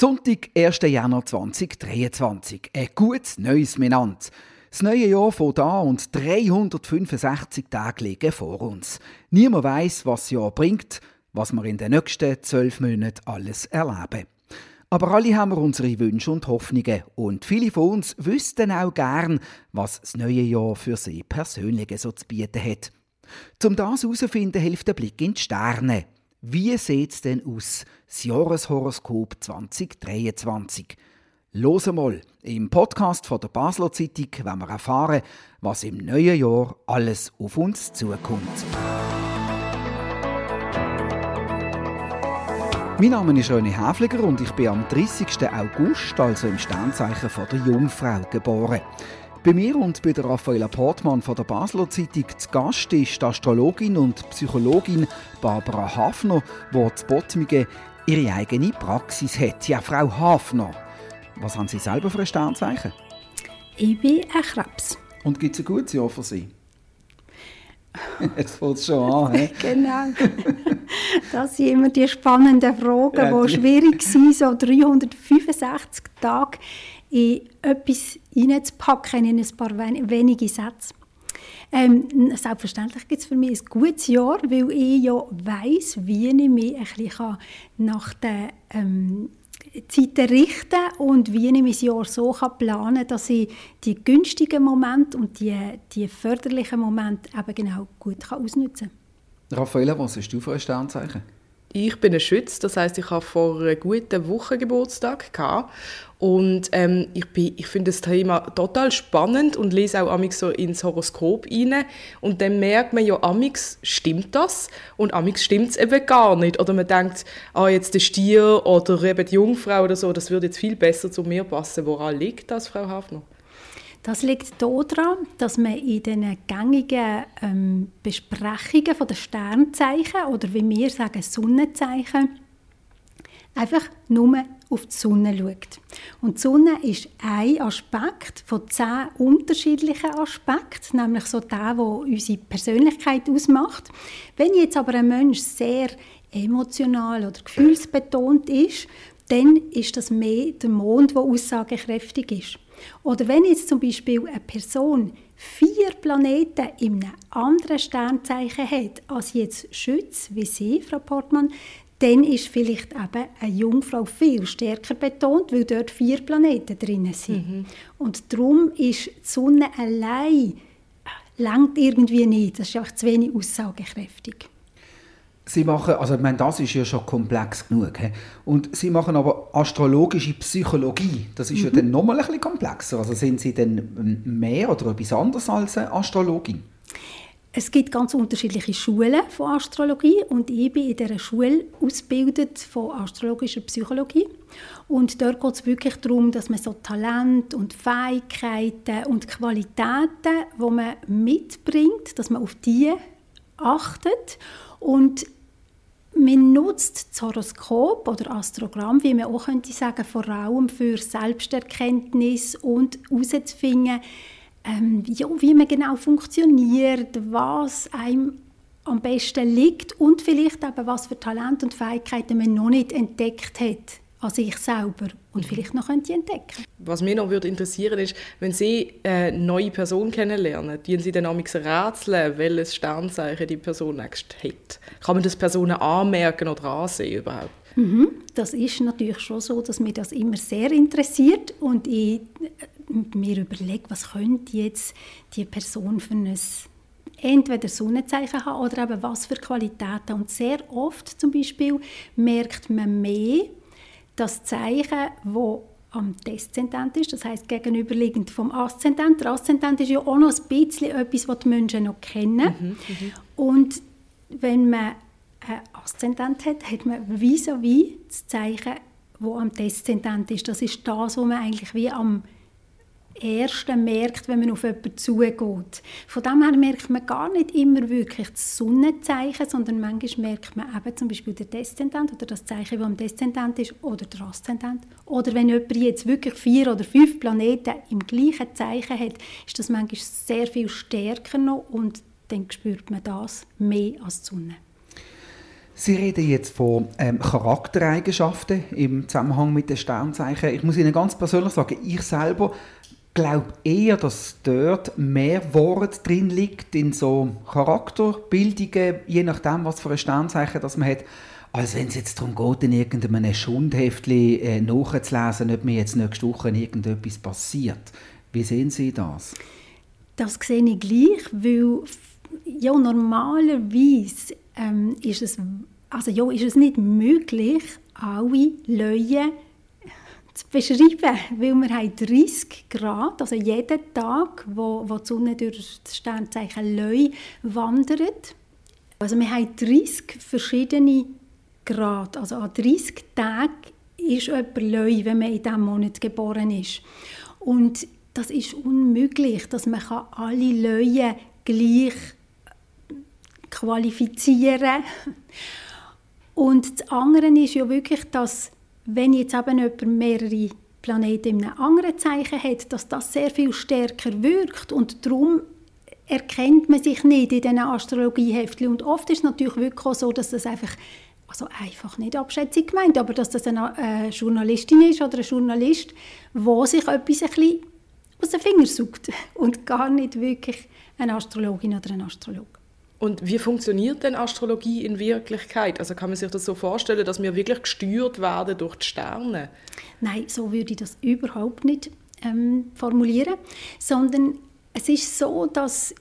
Sonntag, 1. Januar 2023. Ein gutes neues Minant. Das neue Jahr von da und 365 Tage liegen vor uns. Niemand weiß, was das Jahr bringt, was wir in den nächsten zwölf Monaten alles erleben. Aber alle haben wir unsere Wünsche und Hoffnungen und viele von uns wüssten auch gern, was das neue Jahr für sie persönlich so zu bieten hat. Zum das herauszufinden, hilft der Blick in die Sterne. Wie sieht es denn aus, das Jahreshoroskop 2023? Los mal, im Podcast von der Basler Zeitung wenn wir erfahren, was im neuen Jahr alles auf uns zukommt. Mein Name ist René Häfliger und ich bin am 30. August, also im Sternzeichen von der Jungfrau, geboren. Bei mir und bei der Raffaella Portmann von der Basler Zeitung zu Gast ist die Astrologin und Psychologin Barbara Hafner, die zu Bottmige ihre eigene Praxis hat. Ja, Frau Hafner, was haben Sie selber für ein Sternzeichen? Ich bin ein Krebs. Und gibt es ein gutes Jahr für Sie? Jetzt fängt es schon an. He? genau. Das sind immer die spannenden Fragen, ja, die schwierig sind, so 365 Tage in etwas hineinzupacken, in ein paar wenige Sätze. Ähm, selbstverständlich gibt es für mich ein gutes Jahr, weil ich ja weiss, wie ich mich ein bisschen nach den ähm, Zeiten richten kann und wie ich mein Jahr so kann planen kann, dass ich die günstigen Momente und die, die förderlichen Momente eben genau gut kann ausnutzen kann. Raffaella, was hast du für ein Sternzeichen? Ich bin ein Schütz, das heißt, ich habe vor einer guten Woche Geburtstag gehabt und ähm, ich, ich finde das Thema total spannend und lese auch amix so ins Horoskop rein. Und dann merkt man ja, amix stimmt das und amix stimmt es eben gar nicht. Oder man denkt, ah, jetzt der Stier oder eben die Jungfrau oder so, das würde jetzt viel besser zu mir passen. Woran liegt das, Frau Hafner? Das liegt daran, dass man in den gängigen ähm, Besprechungen den Sternzeichen oder wie wir sagen Sonnenzeichen einfach nur auf die Sonne schaut. Und die Sonne ist ein Aspekt von zehn unterschiedlichen Aspekten, nämlich so der, der unsere Persönlichkeit ausmacht. Wenn jetzt aber ein Mensch sehr emotional oder gefühlsbetont ist, dann ist das mehr der Mond, der aussagekräftig ist. Oder wenn jetzt zum Beispiel eine Person vier Planeten in einem anderen Sternzeichen hat als jetzt Schütz, wie Sie, Frau Portmann, dann ist vielleicht eben eine Jungfrau viel stärker betont, weil dort vier Planeten drin sind. Mhm. Und darum ist die Sonne allein äh, langt irgendwie nicht. Das ist einfach zu wenig aussagekräftig. Sie machen, also ich meine, das ist ja schon komplex genug. He? Und Sie machen aber astrologische Psychologie. Das ist mhm. ja dann nochmal ein bisschen komplexer. Also sind Sie denn mehr oder etwas anderes als eine Astrologin? Es gibt ganz unterschiedliche Schulen von Astrologie und ich bin in dieser Schule ausgebildet von astrologischer Psychologie. Und dort geht es wirklich darum, dass man so Talent und Fähigkeiten und Qualitäten, die man mitbringt, dass man auf die achtet und man nutzt das Horoskop oder Astrogramm, wie man auch könnte sagen, vor allem für Selbsterkenntnis und herauszufinden, ähm, ja, wie man genau funktioniert, was einem am besten liegt und vielleicht eben, was für Talente und Fähigkeiten man noch nicht entdeckt hat an sich selber und vielleicht noch könnte entdecken. Was mich noch würde interessieren ist, wenn Sie eine neue Person kennenlernen, die Sie dann amigs rätseln, welches Sternzeichen die Person nächst hat. Kann man das Personen anmerken oder ansehen überhaupt? Mhm. Das ist natürlich schon so, dass mich das immer sehr interessiert und ich mir überlege, was könnte jetzt die Person für ein entweder Sonnenzeichen haben oder eben was für Qualitäten. Und sehr oft zum Beispiel merkt man mehr das Zeichen, wo am Deszendent ist, das heißt gegenüberliegend vom Aszendent. Der Aszendent ist ja auch noch ein bisschen etwas, was die Menschen noch kennen. Mhm, mhm. Und wenn man einen Aszendent hat, hat man vis-à-vis -vis das Zeichen, wo am Deszendent ist. Das ist das, wo man eigentlich wie am Ersten merkt, wenn man auf jemanden zugeht. Von dem her merkt man gar nicht immer wirklich das Sonnenzeichen, sondern manchmal merkt man eben zum Beispiel den Deszendent oder das Zeichen, das am Deszendent ist, oder der Aszendent. Oder wenn jemand jetzt wirklich vier oder fünf Planeten im gleichen Zeichen hat, ist das manchmal sehr viel stärker noch und dann spürt man das mehr als die Sonne. Sie reden jetzt von ähm, Charaktereigenschaften im Zusammenhang mit den Sternzeichen. Ich muss Ihnen ganz persönlich sagen, ich selber glaube eher, dass dort mehr Wort drin liegt in so Charakterbildungen, je nachdem, was für ein Sternzeichen das man hat, als wenn es jetzt darum geht, in irgendeinem Schundheftchen äh, nachzulesen, ob mir jetzt nächste Woche irgendetwas passiert. Wie sehen Sie das? Das sehe ich gleich, weil ja, normalerweise ähm, ist, es, also, ja, ist es nicht möglich, alle Löwen zu beschreiben, weil wir haben 30 Grad, also jeden Tag, wo, wo die Sonne durch das Sternzeichen Löwe wandert. Also wir haben 30 verschiedene Grad, also an 30 Tagen ist jemand Löwe, wenn man in diesem Monat geboren ist. Und das ist unmöglich, dass man alle Löwen gleich qualifizieren Und das andere ist ja wirklich, dass wenn jetzt eben jemand mehrere Planeten in einem anderen Zeichen hat, dass das sehr viel stärker wirkt und darum erkennt man sich nicht in diesen Astrologieheftchen. Und oft ist es natürlich wirklich so, dass das einfach, also einfach nicht Abschätzung gemeint, aber dass das eine äh, Journalistin ist oder ein Journalist, wo sich etwas ein bisschen aus den Fingern sucht und gar nicht wirklich eine Astrologin oder ein Astrolog. Und wie funktioniert denn Astrologie in Wirklichkeit? Also kann man sich das so vorstellen, dass wir wirklich gesteuert werden durch die Sterne? Nein, so würde ich das überhaupt nicht ähm, formulieren, sondern es ist so, dass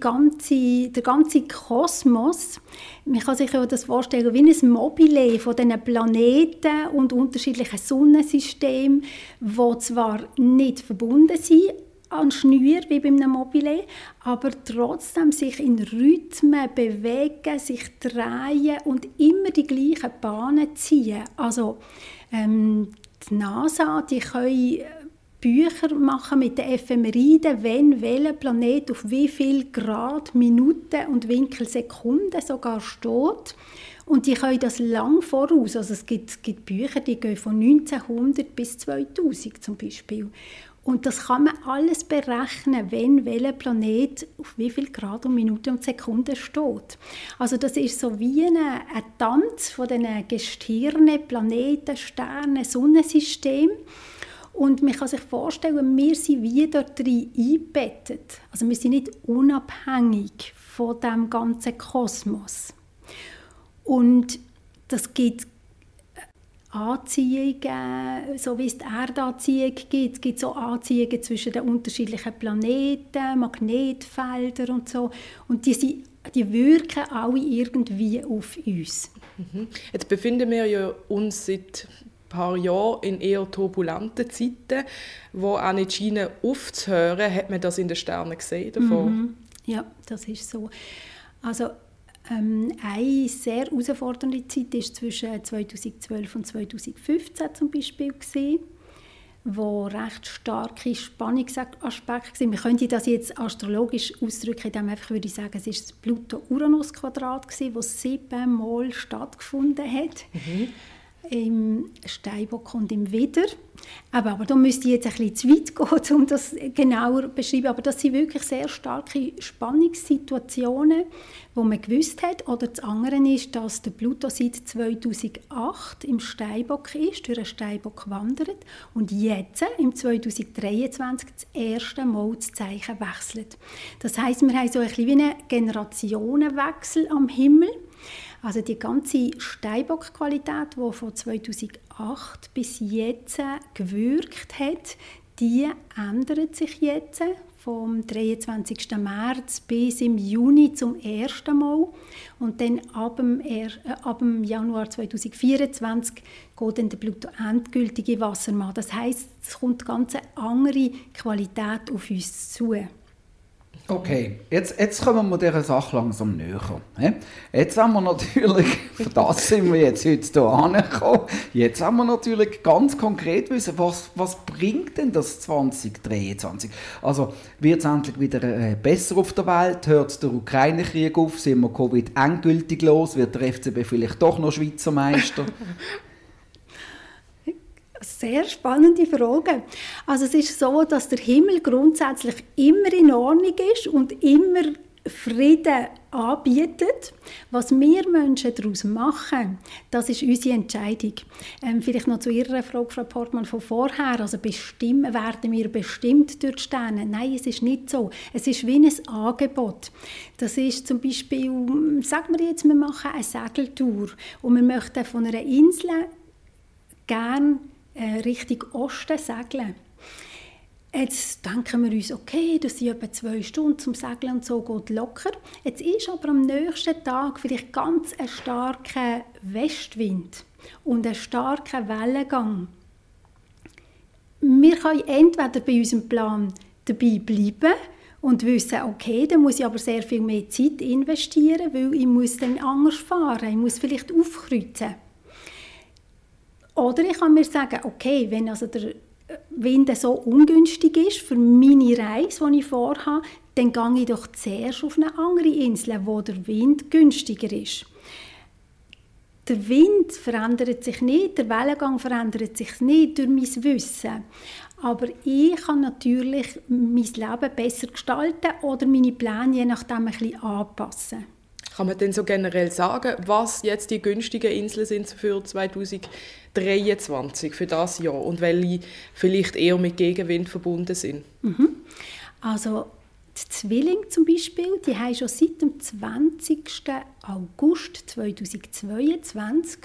ganze, der ganze Kosmos, man kann sich das vorstellen wie ein Mobile von diesen Planeten und unterschiedlichen Sonnensystemen, die zwar nicht verbunden sind, an Schnür wie bei einem Mobile, aber trotzdem sich in Rhythmen bewegen, sich drehen und immer die gleichen Bahnen ziehen. Also ähm, die NASA, die können Bücher machen mit den Ephemeriden, wenn welcher Planet auf wie viel Grad, Minuten und Winkel Sekunden sogar steht. Und die können das lang voraus. Also es gibt, gibt Bücher, die gehen von 1900 bis 2000 zum Beispiel. Und das kann man alles berechnen, wenn welcher Planet auf wie viel Grad und Minuten und Sekunden steht. Also das ist so wie ein, Tanz von den Gestirnen, Planeten, Sternen, Sonnensystem. Und man kann sich vorstellen, wir sind wie dort drin eingebettet. Also wir sind nicht unabhängig von dem ganzen Kosmos. Und das gibt Anziehungen, so wie es die Erdanziehung gibt. Es gibt so Anziehungen zwischen den unterschiedlichen Planeten, Magnetfelder und so. Und die, sind, die wirken alle irgendwie auf uns. Mhm. Jetzt befinden wir ja uns seit ein paar Jahren in eher turbulenten Zeiten, wo auch nicht scheinen aufzuhören. Hat man das in den Sternen gesehen davon? Mhm. Ja, das ist so. Also ähm, eine sehr herausfordernde Zeit war zwischen 2012 und 2015 zum Beispiel, gewesen, wo recht starke Spannungsaspekte waren. Wir könnten das jetzt astrologisch ausdrücken, indem einfach würde ich sagen, es ist das Pluto-Uranus-Quadrat, das siebenmal stattgefunden hat. Mhm im Steinbock und im Widder. Aber, aber da müsste ich jetzt ein bisschen zu weit gehen, um das genauer zu beschreiben. Aber das sind wirklich sehr starke Spannungssituationen, wo man gewusst hat. Oder das andere ist, dass der Pluto seit 2008 im Steinbock ist, durch den Steinbock wandert und jetzt im 2023 das erste Mal das Zeichen wechselt. Das heißt, wir haben so ein bisschen wie einen Generationenwechsel am Himmel. Also die ganze Steinbock-Qualität, die von 2008 bis jetzt gewirkt hat, die ändert sich jetzt vom 23. März bis im Juni zum ersten Mal und dann ab dem, äh, ab dem Januar 2024 geht dann der Pluto endgültig in Wassermann. Das heißt, es kommt ganz eine andere Qualität auf uns zu. Okay, jetzt, jetzt kommen wir dieser Sache langsam näher. Jetzt haben wir natürlich, für das sind wir jetzt heute hier angekommen, jetzt haben wir natürlich ganz konkret wissen, was, was bringt denn das 2023? Also wird es endlich wieder äh, besser auf der Welt? Hört der Ukraine-Krieg auf? Sind wir Covid endgültig los? Wird der FCB vielleicht doch noch Schweizer Meister? Sehr spannende Frage. Also es ist so, dass der Himmel grundsätzlich immer in Ordnung ist und immer Frieden anbietet. Was wir Menschen daraus machen, das ist unsere Entscheidung. Ähm, vielleicht noch zu Ihrer Frage, Frau Portmann, von vorher. Also bestimmen, werden wir bestimmt durch die Sterne? Nein, es ist nicht so. Es ist wie ein Angebot. Das ist zum Beispiel, sagen wir jetzt, wir machen eine Segeltour und wir möchten von einer Insel gerne äh, Richtung Osten segeln. Jetzt denken wir uns, okay, das sind etwa zwei Stunden zum Segeln und so, geht locker. Jetzt ist aber am nächsten Tag vielleicht ganz ein starker Westwind und ein starker Wellengang. Wir können entweder bei unserem Plan dabei bleiben und wissen, okay, dann muss ich aber sehr viel mehr Zeit investieren, weil ich muss dann anders fahren, ich muss vielleicht aufkreuzen. Oder ich kann mir sagen, okay, wenn also der Wind so ungünstig ist für meine Reise, die ich vorhabe, dann gehe ich doch zuerst auf eine andere Insel, wo der Wind günstiger ist. Der Wind verändert sich nicht, der Wellengang verändert sich nicht durch mein Wissen. Aber ich kann natürlich mein Leben besser gestalten oder meine Pläne je nachdem ein bisschen anpassen. Kann man denn so generell sagen, was jetzt die günstigen Inseln sind für 2023, für das Jahr und welche vielleicht eher mit Gegenwind verbunden sind? Mhm. Also die Zwillinge zum Beispiel, die haben schon seit dem 20. August 2022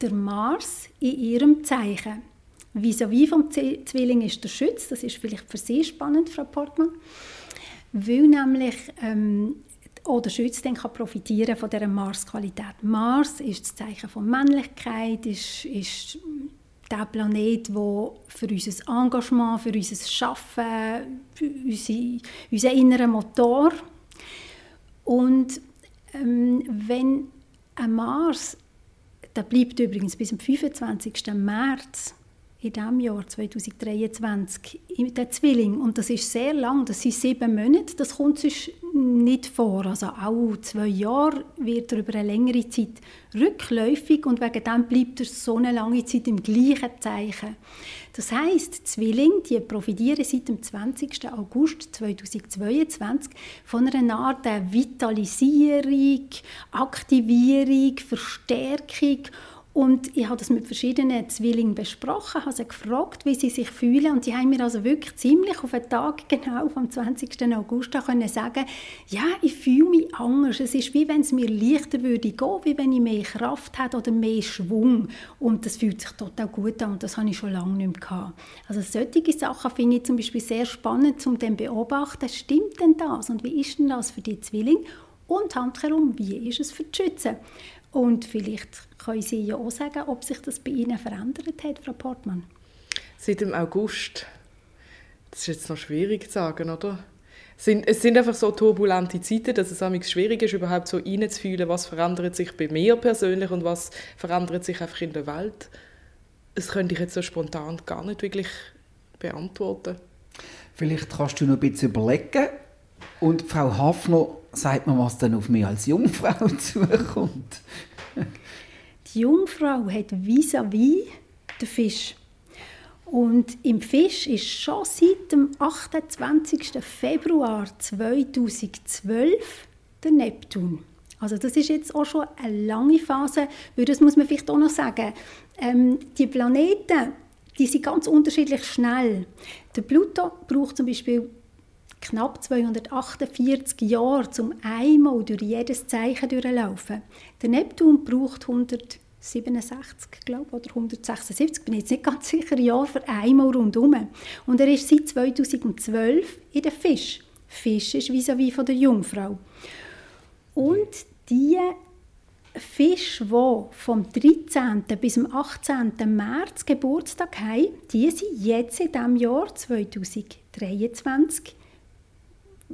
der Mars in ihrem Zeichen. Vis-à-vis vom Zwilling ist der Schütz, das ist vielleicht für Sie spannend, Frau Portmann, weil nämlich ähm, oder Schütz dann kann profitieren von dieser Mars-Qualität. Mars ist das Zeichen von Männlichkeit, ist, ist der Planet, der für unser Engagement, für unser Schaffen, unsere, unseren inneren Motor und ähm, wenn ein Mars, der bleibt übrigens bis zum 25. März in diesem Jahr 2023 der Zwilling. Und das ist sehr lang, das sind sieben Monate, das kommt sonst nicht vor. Also auch zwei Jahre wird er über eine längere Zeit rückläufig und wegen dem bleibt er so eine lange Zeit im gleichen Zeichen. Das heißt, Zwilling, die profitieren seit dem 20. August 2022 von einer Art Vitalisierung, Aktivierung, Verstärkung und ich habe das mit verschiedenen Zwillingen besprochen, habe sie gefragt, wie sie sich fühlen und sie haben mir also wirklich ziemlich auf den Tag genau vom 20. August können sagen, ja, ich fühle mich anders. Es ist wie wenn es mir leichter würde gehen, wie wenn ich mehr Kraft habe oder mehr Schwung und das fühlt sich total gut an und das habe ich schon lange nicht mehr gehabt. Also solche Sachen finde ich zum Beispiel sehr spannend, um dann beobachten, stimmt denn das und wie ist denn das für die Zwillinge und handherum, wie ist es für die Schützen? Und vielleicht können Sie ja auch sagen, ob sich das bei Ihnen verändert hat, Frau Portmann. Seit dem August. Das ist jetzt noch schwierig zu sagen, oder? Es sind einfach so turbulente Zeiten, dass es schwierig ist, überhaupt so reinzufühlen, was verändert sich bei mir persönlich und was verändert sich einfach in der Welt. Das könnte ich jetzt so spontan gar nicht wirklich beantworten. Vielleicht kannst du noch ein bisschen überlegen. Und Frau Hafner sagt mir, was dann auf mich als Jungfrau zukommt. Die Jungfrau hat vis-à-vis den Fisch. Und im Fisch ist schon seit dem 28. Februar 2012 der Neptun. Also das ist jetzt auch schon eine lange Phase, weil das muss man vielleicht auch noch sagen. Ähm, die Planeten, die sind ganz unterschiedlich schnell. Der Pluto braucht zum Beispiel knapp 248 Jahre, um einmal durch jedes Zeichen durchlaufen. Der Neptun braucht 167, glaube oder 176, bin jetzt nicht ganz sicher, Jahr für einmal rundherum. Und er ist seit 2012 in der Fisch. Fisch ist vis-à-vis -vis von der Jungfrau. Und die Fische, die vom 13. bis zum 18. März Geburtstag haben, die sind jetzt in diesem Jahr 2023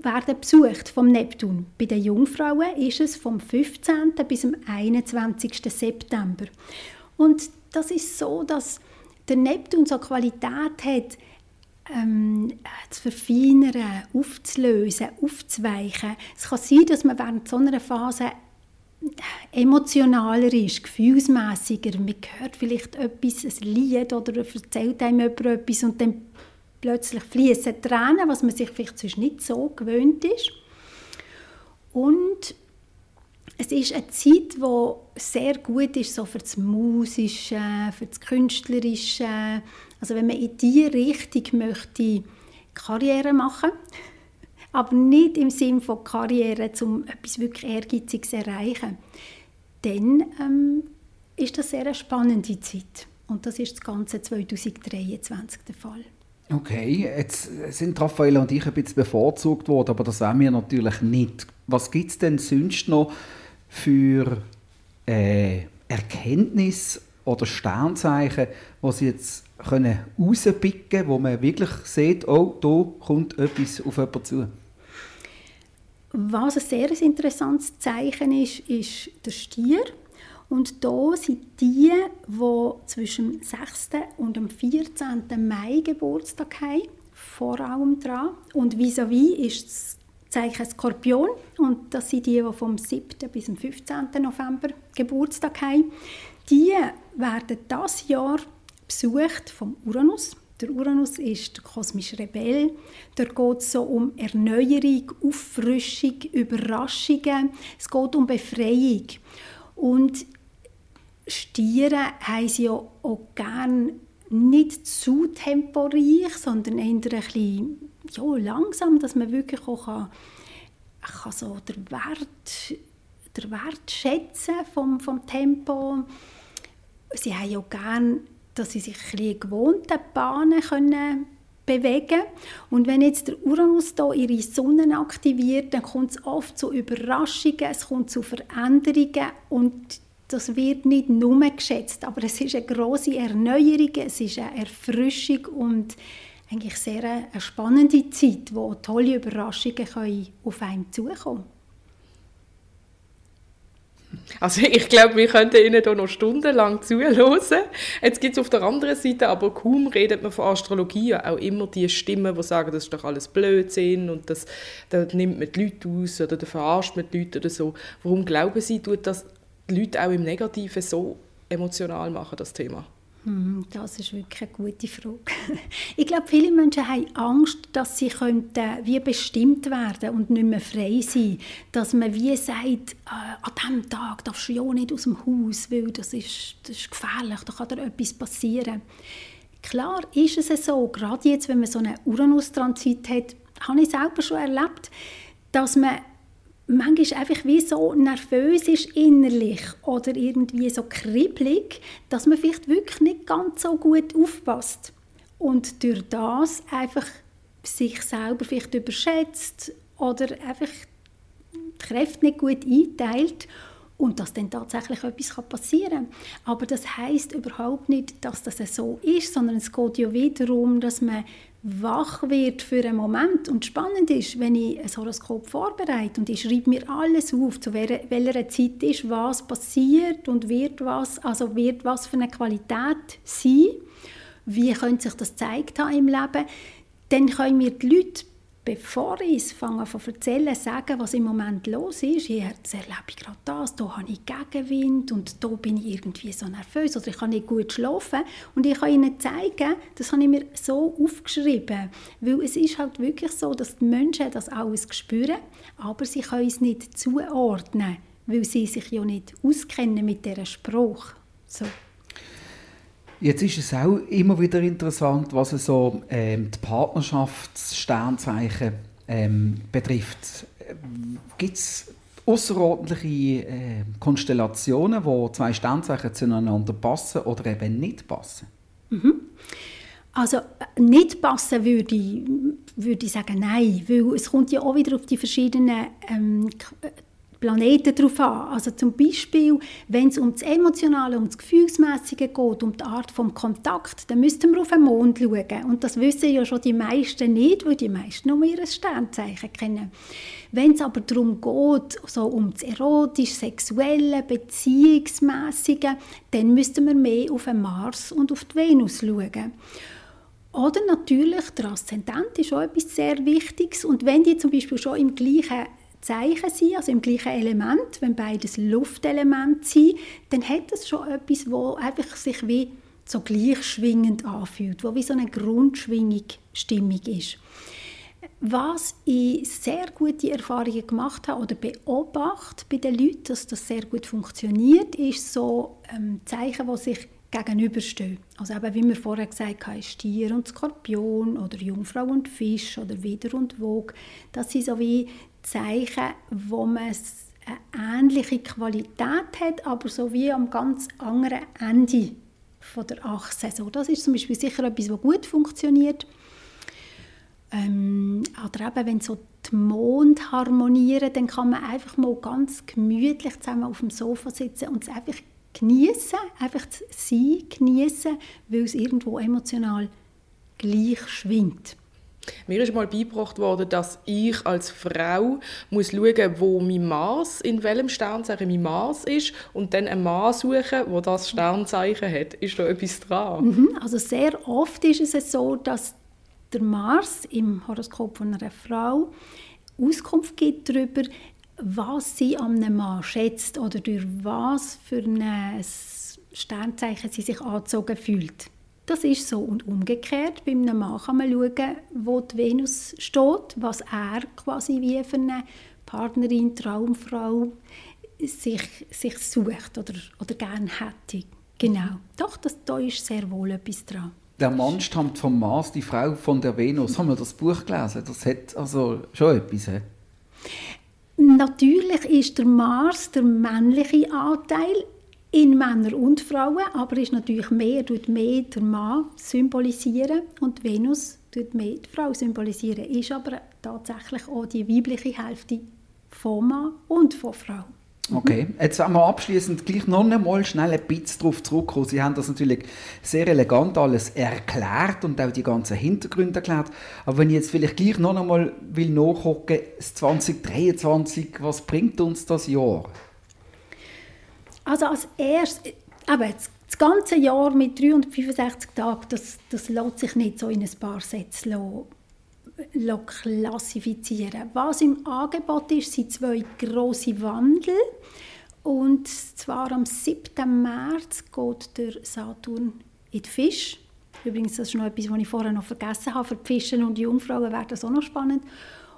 werden besucht vom Neptun. Bei den Jungfrauen ist es vom 15. bis zum 21. September. Und das ist so, dass der Neptun so Qualität hat, ähm, zu verfeinern, aufzulösen, aufzuweichen. Es kann sein, dass man während so einer Phase emotionaler ist, gefühlsmäßiger. Man hört vielleicht etwas, ein Lied oder erzählt einem jemand etwas und dann plötzlich fließen Tränen, was man sich vielleicht sonst nicht so gewöhnt ist. Und es ist eine Zeit, die sehr gut ist so für das Musische, für das Künstlerische. Also wenn man in diese Richtung möchte Karriere machen aber nicht im Sinne von Karriere, um etwas wirklich Ehrgeiziges zu erreichen, dann ähm, ist das sehr eine spannende Zeit. Und das ist das ganze 2023 der Fall. Okay, jetzt sind Raffaella und ich ein bisschen bevorzugt worden, aber das wären wir natürlich nicht. Was gibt es denn sonst noch für äh, Erkenntnis oder Sternzeichen, die Sie jetzt können rauspicken können, wo man wirklich sieht, oh, da kommt etwas auf jemanden zu? Was ein sehr interessantes Zeichen ist, ist der Stier. Und da sind die, die zwischen dem 6. und dem 14. Mai Geburtstag haben, vor allem dran. Und vis-à-vis -vis ist das Zeichen Skorpion. Und das sind die, die vom 7. bis zum 15. November Geburtstag haben. Die werden das Jahr besucht vom Uranus. Der Uranus ist der kosmische Rebell. Da geht es so um Erneuerung, Auffrischung, Überraschungen. Es geht um Befreiung. Und Stiere haben sie ja auch gerne nicht zu temporeich, sondern eher ein bisschen ja, langsam, dass man wirklich auch kann, kann so den Wert, den Wert schätzen vom, vom Tempo. Sie haben ja gerne, dass sie sich in gewohnten Bahnen können bewegen Und wenn jetzt der Uranus da ihre Sonne aktiviert, dann kommt es oft zu Überraschungen, es kommt zu Veränderungen und das wird nicht nur geschätzt, aber es ist eine große Erneuerung, es ist eine Erfrischung und eigentlich sehr eine spannende Zeit, wo tolle Überraschungen können auf einen zukommen also ich glaube, wir könnten Ihnen hier noch stundenlang zuhören. Jetzt gibt es auf der anderen Seite, aber kaum redet man von Astrologie, auch immer die Stimmen, die sagen, das ist doch alles Blödsinn und das, da nimmt man die Leute aus oder da verarscht man die Leute oder so. Warum glauben Sie, tut das die Leute auch im Negativen so emotional machen, das Thema? Hm, das ist wirklich eine gute Frage. Ich glaube, viele Menschen haben Angst, dass sie könnten wie bestimmt werden und nicht mehr frei sein. Dass man wie sagt, äh, an diesem Tag darfst du ja nicht aus dem Haus, weil das ist, das ist gefährlich, da kann dir etwas passieren. Klar ist es so, gerade jetzt, wenn man so einen Uranus-Transit hat, habe ich selber schon erlebt, dass man manchmal einfach wie so nervös ist innerlich oder irgendwie so kribbelig, dass man vielleicht wirklich nicht ganz so gut aufpasst. Und durch das einfach sich selber vielleicht überschätzt oder einfach die Kräfte nicht gut einteilt und dass dann tatsächlich etwas passieren kann. Aber das heißt überhaupt nicht, dass das so ist, sondern es geht ja wieder darum, dass man wach wird für einen Moment. Und spannend ist, wenn ich ein Horoskop vorbereite und ich schreibe mir alles auf, zu welcher Zeit ist was passiert und wird was, also wird was für eine Qualität sein, wie könnte sich das gezeigt haben im Leben, dann können mir die Leute bevor ich es fange zu erzählen, sagen, was im Moment los ist, jetzt erlebe ich gerade das, da habe ich Gegenwind und da bin ich irgendwie so nervös oder ich kann nicht gut schlafen und ich kann ihnen zeigen, das habe ich mir so aufgeschrieben, weil es ist halt wirklich so, dass die Menschen das alles spüren, aber sie können es nicht zuordnen, weil sie sich ja nicht auskennen mit dieser Spruch. So. Jetzt ist es auch immer wieder interessant, was so ähm, die Partnerschaftssternzeichen ähm, betrifft. Gibt es außerordentliche äh, Konstellationen, wo zwei Sternzeichen zueinander passen oder eben nicht passen? Mhm. Also äh, nicht passen würde ich, würde ich sagen, nein, weil es kommt ja auch wieder auf die verschiedenen ähm, Planeten darauf an. Also zum Beispiel, wenn es um das Emotionale, um das Gefühlsmäßige geht, um die Art des Kontakt, dann müssten wir auf den Mond schauen. Und das wissen ja schon die meisten nicht, weil die meisten nur ihr Sternzeichen kennen. Wenn es aber darum geht, so um das erotisch, sexuelle, beziehungsmäßige, dann müssten wir mehr auf den Mars und auf die Venus schauen. Oder natürlich, der Aszendent ist auch etwas sehr Wichtiges. Und wenn die zum Beispiel schon im gleichen Zeichen sind, also im gleichen Element, wenn beides Luftelemente sind, dann hat das schon etwas, wo einfach sich wie so gleichschwingend anfühlt, wo wie so eine Grundschwingung Stimmung ist. was ich sehr gute Erfahrungen gemacht habe oder beobachte bei den Leuten, dass das sehr gut funktioniert, ist so ähm, Zeichen, die sich gegenüberstehen. Also eben, wie wir vorher gesagt haben, Stier und Skorpion oder Jungfrau und Fisch oder Widder und Wog. Das sind so wie Zeichen, wo man eine ähnliche Qualität hat, aber so wie am ganz anderen Ende von der Achse. So, das ist zum Beispiel sicher etwas, was gut funktioniert. Ähm, oder eben, wenn so die Mond harmonieren, dann kann man einfach mal ganz gemütlich zusammen auf dem Sofa sitzen und es einfach genießen, einfach sein genießen, weil es irgendwo emotional gleich schwingt. Mir ist mal beigebracht worden, dass ich als Frau muss schauen wo mein Mars, in welchem Sternzeichen mein Mars ist und dann einen Mann suchen, wo das Sternzeichen hat. Ist da etwas dran? Mhm. Also sehr oft ist es so, dass der Mars im Horoskop von einer Frau Auskunft gibt darüber, was sie an einem Mann schätzt oder durch was für ein Sternzeichen sie sich angezogen fühlt. Das ist so. Und umgekehrt, bei einem Mann kann man schauen, wo die Venus steht, was er quasi wie für eine Partnerin, Traumfrau sich, sich sucht oder, oder gerne hätte. Genau. Doch, das, da ist sehr wohl etwas dran. Der Mann stammt vom Mars, die Frau von der Venus. Haben wir das Buch gelesen? Das hat also schon etwas. He? Natürlich ist der Mars der männliche Anteil in Männer und Frauen, aber ist natürlich mehr, tut mehr der Mann symbolisieren und Venus tut mehr die Frau symbolisieren, ist aber tatsächlich auch die weibliche Hälfte von Mann und von Frau. Okay, jetzt wollen wir abschließend gleich noch einmal schnell ein bisschen darauf zurückkommen. Sie haben das natürlich sehr elegant alles erklärt und auch die ganzen Hintergründe erklärt. Aber wenn ich jetzt vielleicht gleich noch einmal will nachgucken, 2023, was bringt uns das Jahr? Also als erstes, aber das ganze Jahr mit 365 Tagen, das, das lässt sich nicht so in ein paar Sätze klassifizieren. Was im Angebot ist, sind zwei große Wandel. Und zwar am 7. März geht der Saturn in die Fisch. Übrigens, das ist noch etwas, was ich vorher noch vergessen habe. Für die Fische und die Jungfrauen wäre das auch noch spannend.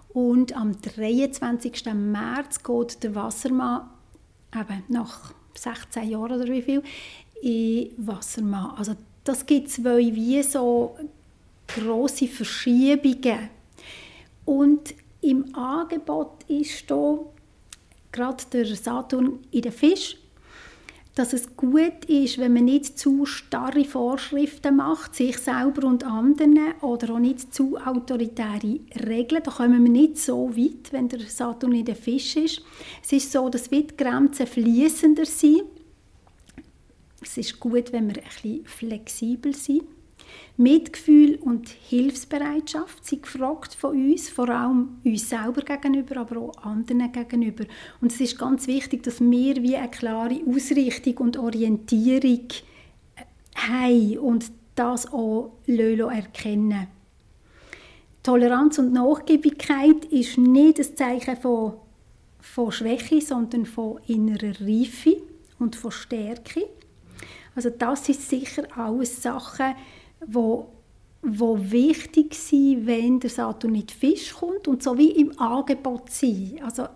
Und am 23. März geht der Wassermann, eben nach 16 Jahren oder wie viel, in Wassermann. Also das gibt zwei wie so große Verschiebungen. Und im Angebot ist hier gerade der Saturn in den Fisch, dass es gut ist, wenn man nicht zu starre Vorschriften macht, sich selber und anderen, oder auch nicht zu autoritäre Regeln. Da kommen wir nicht so weit, wenn der Saturn in den Fisch ist. Es ist so, dass die Grenzen fließender sind. Es ist gut, wenn wir ein bisschen flexibel sind. Mitgefühl und Hilfsbereitschaft sind gefragt von uns, vor allem uns selber gegenüber, aber auch anderen gegenüber. Und es ist ganz wichtig, dass wir wie eine klare Ausrichtung und Orientierung äh, haben und das auch erkennen Toleranz und Nachgiebigkeit ist nicht ein Zeichen von, von Schwäche, sondern von innerer Reife und von Stärke. Also das sind sicher alles Sachen, wo, wo wichtig sind, wenn der Saturn nicht Fisch kommt und so wie im Angebot sein. Also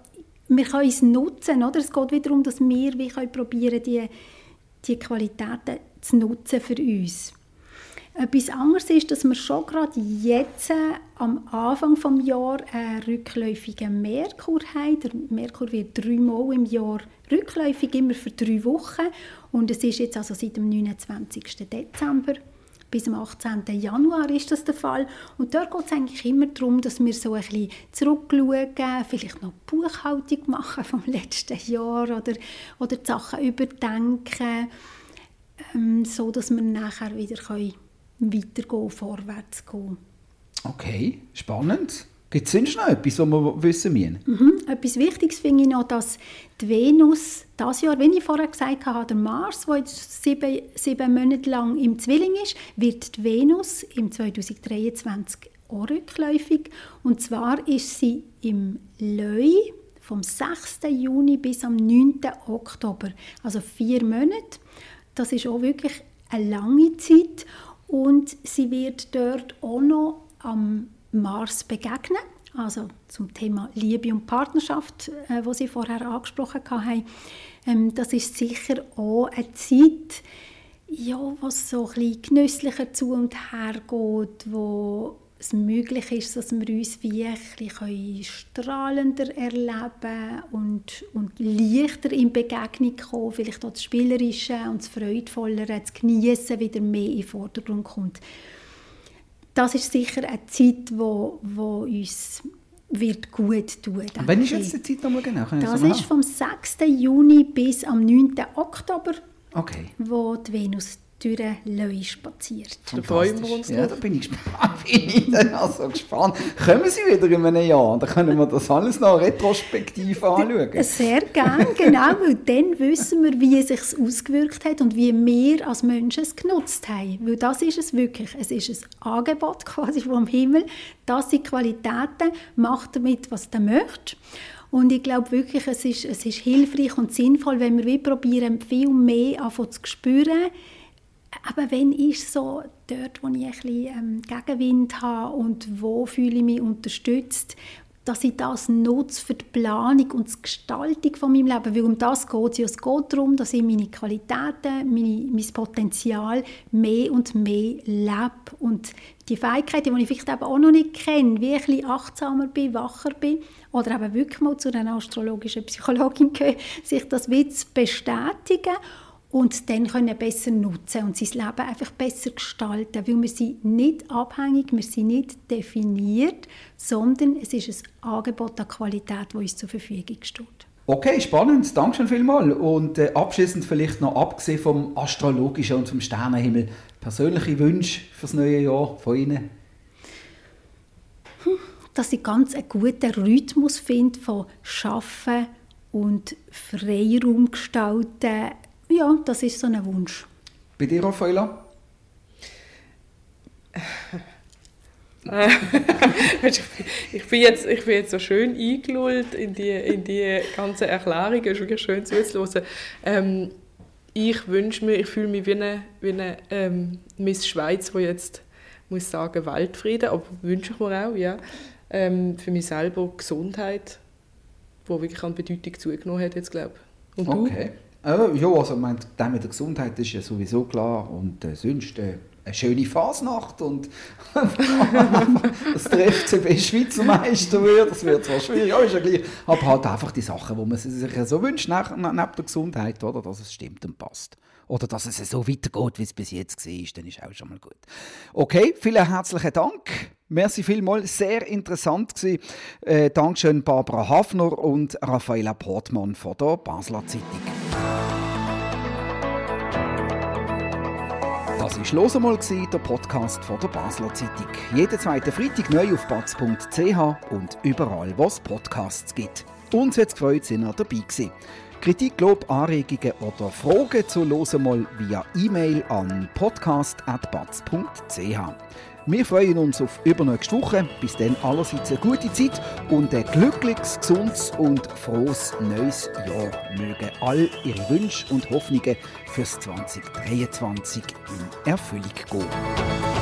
wir können es nutzen, oder? Es geht wieder darum, dass wir wie können probieren, die, die Qualitäten zu nutzen für uns. Etwas anderes ist, dass wir schon gerade jetzt äh, am Anfang des Jahres einen rückläufigen Merkur haben. Der Merkur wird dreimal im Jahr rückläufig, immer für drei Wochen. Und es ist jetzt also seit dem 29. Dezember bis zum 18. Januar ist das der Fall. Und dort geht es eigentlich immer darum, dass wir so ein bisschen zurückschauen, vielleicht noch Buchhaltung machen vom letzten Jahr oder, oder die Sachen überdenken, ähm, so dass wir nachher wieder können weitergehen, vorwärts gehen. Okay, spannend. Gibt es sonst noch etwas, was wir wissen müssen? Mhm. Etwas Wichtiges finde ich noch, dass die Venus das Jahr, wie ich vorher gesagt habe, der Mars, der jetzt sieben, sieben Monate lang im Zwilling ist, wird die Venus im 2023 auch rückläufig. Und zwar ist sie im Leu vom 6. Juni bis am 9. Oktober, also vier Monate. Das ist auch wirklich eine lange Zeit und sie wird dort auch noch am Mars begegnen. also zum Thema Liebe und Partnerschaft, äh, wo Sie vorher angesprochen haben. Ähm, das ist sicher auch eine Zeit, ja, was so ein bisschen genüsslicher zu und her geht, wo es möglich ist, dass wir uns wie ein strahlender erleben und, und leichter in Begegnung kommen, vielleicht auch das Spielerische und das Freudvollere, das Genießen wieder mehr in den Vordergrund kommt. Das ist sicher eine Zeit, wo, wo uns wird gut tun. Wann ist jetzt die Zeit nochmal genau? das ist vom 6. Juni bis am 9. Oktober, okay. wo die Venus durch Löwe spaziert. Da freuen wir uns Ja, da bin ich gespannt. bin ich dann also gespannt. Kommen Sie wieder in einem Jahr, dann können wir das alles noch retrospektiv anschauen. Sehr gerne, genau, weil dann wissen wir, wie es sich ausgewirkt hat und wie wir als Menschen es genutzt haben. Weil das ist es wirklich. Es ist ein Angebot quasi vom Himmel. Das sind Qualitäten, macht damit, was du möchtest. Und ich glaube wirklich, es ist, es ist hilfreich und sinnvoll, wenn wir probieren, viel mehr zu spüren, aber wenn ich so dort, wo ich ein bisschen ähm, Gegenwind habe und wo fühle ich mich unterstützt, dass ich das nutze für die Planung und die Gestaltung von meinem Leben, weil um das geht es. Es geht darum, dass ich meine Qualitäten, meine, mein Potenzial mehr und mehr lebe. Und die Fähigkeiten, die ich vielleicht eben auch noch nicht kenne, wie ich ein achtsamer bin, wacher bin oder eben wirklich mal zu einer astrologischen Psychologin gehen, sich das zu bestätigen und dann können besser nutzen und sein Leben einfach besser gestalten, weil wir sind nicht abhängig, wir sind nicht definiert, sondern es ist ein Angebot an Qualität, das uns zur Verfügung steht. Okay, spannend. Danke schon vielmals. Und äh, abschließend vielleicht noch abgesehen vom astrologischen und vom Sternenhimmel persönliche Wünsche für das neue Jahr von Ihnen? Hm, dass ich ganz einen guten Rhythmus finde von Schaffen und Freiraum gestalten ja, das ist so ein Wunsch. Bei dir, Raffaella? ich, bin jetzt, ich bin jetzt so schön eingelullt in die, in die ganze Erklärung. Es ist wirklich schön zuzuhören. Ähm, ich wünsche mir, ich fühle mich wie eine, wie eine ähm, Miss Schweiz, die jetzt muss sagen Weltfrieden, aber wünsche ich mir auch, ja. Ähm, für mich selber Gesundheit, die wirklich an Bedeutung zugenommen hat jetzt, glaube ich. Und okay. du? Äh, ja, also mein, das mit der Gesundheit ist ja sowieso klar und äh, sonst äh, eine schöne Fasnacht und dass der FCB Schweizer Meister wird, das wird zwar schwierig, ja, ist ja gleich, aber halt einfach die Sachen, die man sich so wünscht, nach, neben der Gesundheit, oder, dass es stimmt und passt. Oder dass es so weitergeht, wie es bis jetzt war, dann ist auch schon mal gut. Okay, vielen herzlichen Dank. Merci vielmals, sehr interessant gewesen. Äh, Dankeschön Barbara Hafner und Raffaella Portmann von der Basler Zeitung. Das war «Los einmal», der Podcast von der Basler Zeitung. Jeden zweiten Freitag neu auf batz.ch und überall, wo es Podcasts gibt. Uns hat es gefreut, sind ihr dabei gewesen. Kritik, Lob, Anregungen oder Fragen zu «Los einmal» via E-Mail an podcast.batz.ch. Wir freuen uns auf übernächste Woche. Bis dann allerseits eine gute Zeit und ein glückliches, gesundes und frohes neues Jahr. Mögen all Ihre Wünsche und Hoffnungen fürs 2023 in Erfüllung gehen.